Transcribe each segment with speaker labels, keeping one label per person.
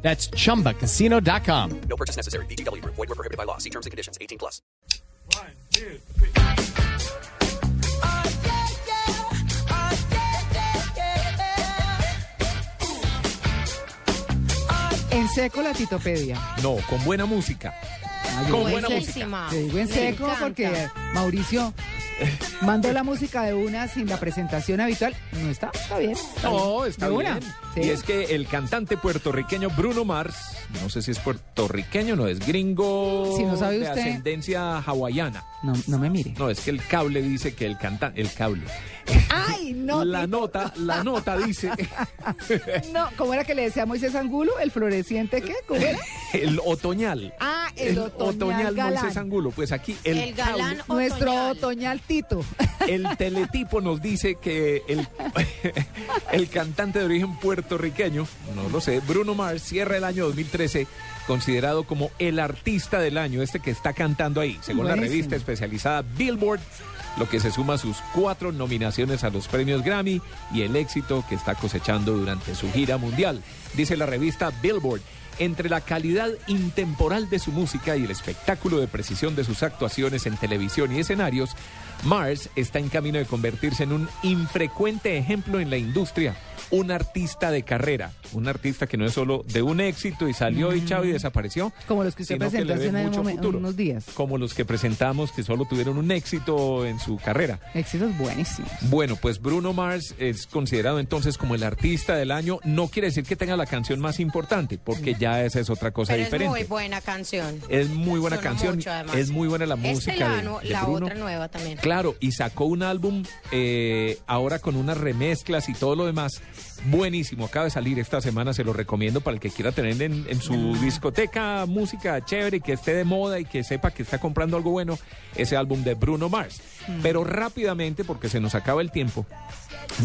Speaker 1: That's chumbacasino.com.
Speaker 2: No purchase necessary. BGW. Void were prohibited by law. See terms and conditions. 18 plus.
Speaker 3: One, two, three.
Speaker 4: En seco la titopedia.
Speaker 5: No, con buena música. Con buena música.
Speaker 4: Te digo en seco porque eh, Mauricio mandó la música de una sin la presentación habitual. No está, está bien.
Speaker 5: No,
Speaker 4: bien.
Speaker 5: está
Speaker 4: De
Speaker 5: bien.
Speaker 4: una. Sí.
Speaker 5: Y es que el cantante puertorriqueño Bruno Mars, no sé si es puertorriqueño, no es gringo
Speaker 4: Si no sabe
Speaker 5: de
Speaker 4: usted.
Speaker 5: ascendencia hawaiana.
Speaker 4: No, no me mire.
Speaker 5: No, es que el cable dice que el cantante, el cable.
Speaker 4: ¡Ay, no!
Speaker 5: la nota, la nota dice
Speaker 4: No, ¿cómo era que le decía a Moisés Angulo? ¿El floreciente qué? ¿Cómo era?
Speaker 5: el otoñal.
Speaker 4: Ah, el, otoñal, galán.
Speaker 5: Moisés Angulo. Pues aquí el,
Speaker 6: El galán
Speaker 5: cable-
Speaker 4: Nuestro
Speaker 6: otoñal.
Speaker 4: Tito.
Speaker 5: El teletipo nos dice que el, el cantante de origen puertorriqueño, no lo sé, Bruno Mars cierra el año 2013 considerado como el artista del año, este que está cantando ahí, según la revista especializada Billboard, lo que se suma a sus cuatro nominaciones a los premios Grammy y el éxito que está cosechando durante su gira mundial. Dice la revista Billboard. Entre la calidad intemporal de su música y el espectáculo de precisión de sus actuaciones en televisión y escenarios, Mars está en camino de convertirse en un infrecuente ejemplo en la industria, un artista de carrera, un artista que no es solo de un éxito y salió y chao y desapareció,
Speaker 4: Como los que usted
Speaker 5: sino que
Speaker 4: presentó
Speaker 5: le ve
Speaker 4: hace un
Speaker 5: mucho
Speaker 4: momen-
Speaker 5: futuro,
Speaker 4: unos días.
Speaker 5: como los que presentamos que solo tuvieron un éxito en su carrera.
Speaker 4: Éxitos buenísimos.
Speaker 5: Bueno, pues Bruno Mars es considerado entonces como el artista del año. No quiere decir que tenga la canción más importante, porque ya esa es otra cosa
Speaker 6: Pero es
Speaker 5: diferente.
Speaker 6: muy buena canción.
Speaker 5: Es muy buena canción,
Speaker 6: mucho,
Speaker 5: es muy buena la
Speaker 6: Esta y
Speaker 5: música
Speaker 6: la,
Speaker 5: de,
Speaker 6: la
Speaker 5: Bruno.
Speaker 6: otra nueva también.
Speaker 5: Claro, y sacó un álbum eh, ahora con unas remezclas y todo lo demás. Buenísimo, acaba de salir esta semana, se lo recomiendo para el que quiera tener en, en su discoteca música chévere y que esté de moda y que sepa que está comprando algo bueno, ese álbum de Bruno Mars. Pero rápidamente, porque se nos acaba el tiempo,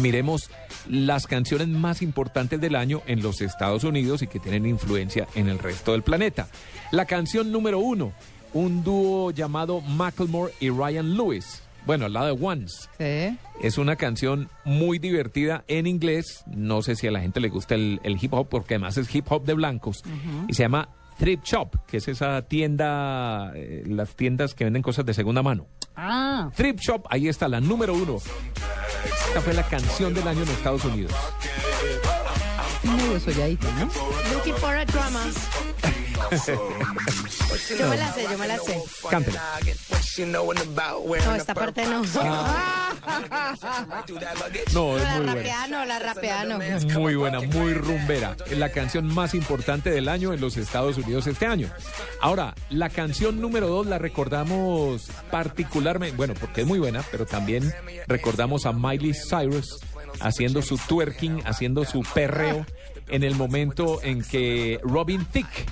Speaker 5: miremos las canciones más importantes del año en los Estados Unidos y que tienen influencia en el resto del planeta. La canción número uno, un dúo llamado Macklemore y Ryan Lewis. Bueno, al lado de Once.
Speaker 4: Sí.
Speaker 5: Es una canción muy divertida en inglés. No sé si a la gente le gusta el, el hip hop, porque además es hip hop de blancos. Y se llama Thrift Shop, que es esa tienda, eh, las tiendas que venden cosas de segunda mano.
Speaker 4: Ah,
Speaker 5: Thrift Shop, ahí está la número uno. Esta fue la canción del año en Estados Unidos.
Speaker 4: solladito, ¿no?
Speaker 6: Looking for a drama. Yo me la sé, yo me la sé.
Speaker 5: Cántela.
Speaker 6: No, esta parte no.
Speaker 5: No, es muy buena.
Speaker 6: no, la rapea no.
Speaker 5: Muy buena, muy rumbera. Es la canción más importante del año en los Estados Unidos este año. Ahora, la canción número dos la recordamos particularmente, bueno, porque es muy buena, pero también recordamos a Miley Cyrus haciendo su twerking, haciendo su perreo en el momento en que Robin Thicke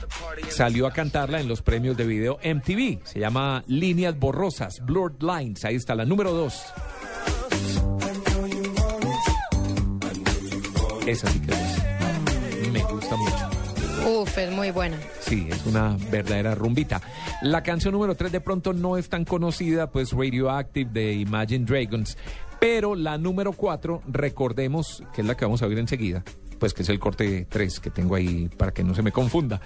Speaker 5: salió a cantarla en los premios de video MTV. Se llama Líneas Borrosas, Blurred Lines. Ahí está la número dos. Esa sí que es. Me gusta mucho.
Speaker 6: Uf, es muy buena.
Speaker 5: Sí, es una verdadera rumbita. La canción número 3 de pronto no es tan conocida, pues Radioactive de Imagine Dragons. Pero la número 4, recordemos, que es la que vamos a oír enseguida, pues que es el corte 3 que tengo ahí para que no se me confunda,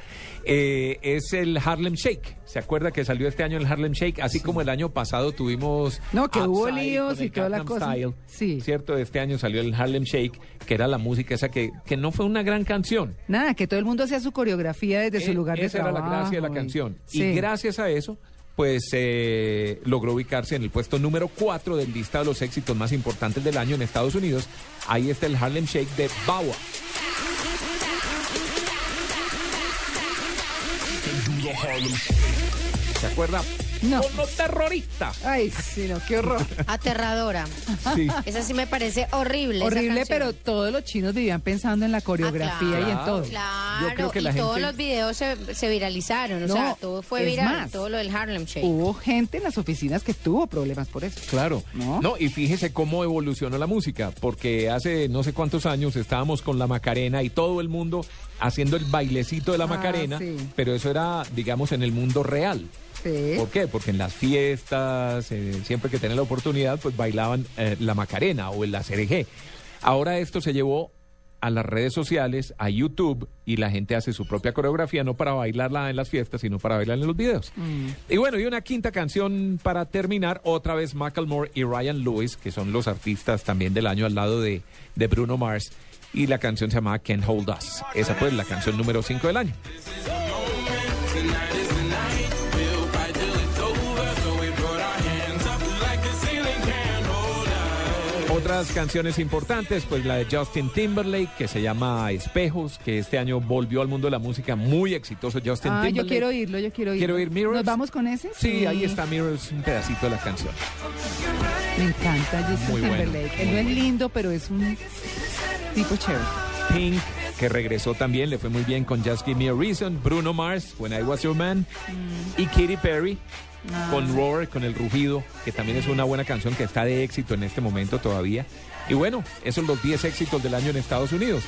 Speaker 5: eh, es el Harlem Shake. ¿Se acuerda que salió este año el Harlem Shake? Así como el año pasado tuvimos...
Speaker 4: No, que hubo líos y toda la cosa.
Speaker 5: Style.
Speaker 4: Sí.
Speaker 5: ¿Cierto? Este año salió el Harlem Shake, que era la música esa que, que no fue una gran canción.
Speaker 4: Nada, que todo el mundo hacía su coreografía desde su
Speaker 5: Eh,
Speaker 4: lugar de
Speaker 5: esa
Speaker 4: trabajo.
Speaker 5: era la gracia de la canción.
Speaker 4: Sí.
Speaker 5: Y gracias a eso, pues eh, logró ubicarse en el puesto número 4 del lista de los éxitos más importantes del año en Estados Unidos. Ahí está el Harlem Shake de Bawa. ¿Se acuerda?
Speaker 4: No.
Speaker 5: Como terrorista.
Speaker 4: Ay, sí, no, qué horror.
Speaker 6: Aterradora.
Speaker 5: Sí.
Speaker 6: Esa sí me parece horrible.
Speaker 4: Horrible, pero todos los chinos vivían pensando en la coreografía y en todo.
Speaker 6: Claro,
Speaker 5: Yo creo que
Speaker 6: y
Speaker 5: la
Speaker 6: todos
Speaker 5: gente-
Speaker 6: los videos se, se viralizaron. O
Speaker 4: No,
Speaker 6: sea, todo fue viral.
Speaker 4: más.
Speaker 6: Todo lo del Harlem Shake.
Speaker 4: Hubo gente en las oficinas que tuvo problemas por eso.
Speaker 5: Claro.
Speaker 4: ¿No?
Speaker 5: ¿No? y fíjese cómo evolucionó la música, porque hace no sé cuántos años estábamos con la Macarena y todo el mundo haciendo el bailecito de la
Speaker 4: Ah,
Speaker 5: Macarena,
Speaker 4: sí.
Speaker 5: pero eso era, digamos, en el mundo real.
Speaker 4: Sí.
Speaker 5: ¿Por qué? Porque en las fiestas, eh, siempre que tenían la oportunidad, pues bailaban eh, la Macarena o el la CRG. Ahora esto se llevó a las redes sociales, a YouTube, y la gente hace su propia coreografía, no para bailarla en las fiestas, sino para bailarla en los videos. Y bueno, y una quinta canción para terminar, otra vez Macklemore y Ryan Lewis, que son los artistas también del año al lado de, de Bruno Mars, y la canción se llama Can't Hold Us. Esa fue la canción número 5 del año. Otras canciones importantes, pues la de Justin Timberlake, que se llama Espejos, que este año volvió al mundo de la música muy exitoso Justin
Speaker 4: Ah,
Speaker 5: Timberlake.
Speaker 4: yo quiero oírlo, yo quiero oírlo.
Speaker 5: ¿Quiero oír Mirrors?
Speaker 4: ¿Nos vamos con ese?
Speaker 5: Sí, ahí está Mirrors, un pedacito de la canción.
Speaker 4: Me encanta Justin
Speaker 5: Muy bueno,
Speaker 4: Timberlake. Él no es lindo, pero es un tipo chévere.
Speaker 5: Pink, que regresó también, le fue muy bien con Just Give Me a Reason. Bruno Mars, When I Was Your Man. Y Katy Perry, con Roar, con El Rugido, que también es una buena canción que está de éxito en este momento todavía. Y bueno, esos son los 10 éxitos del año en Estados Unidos.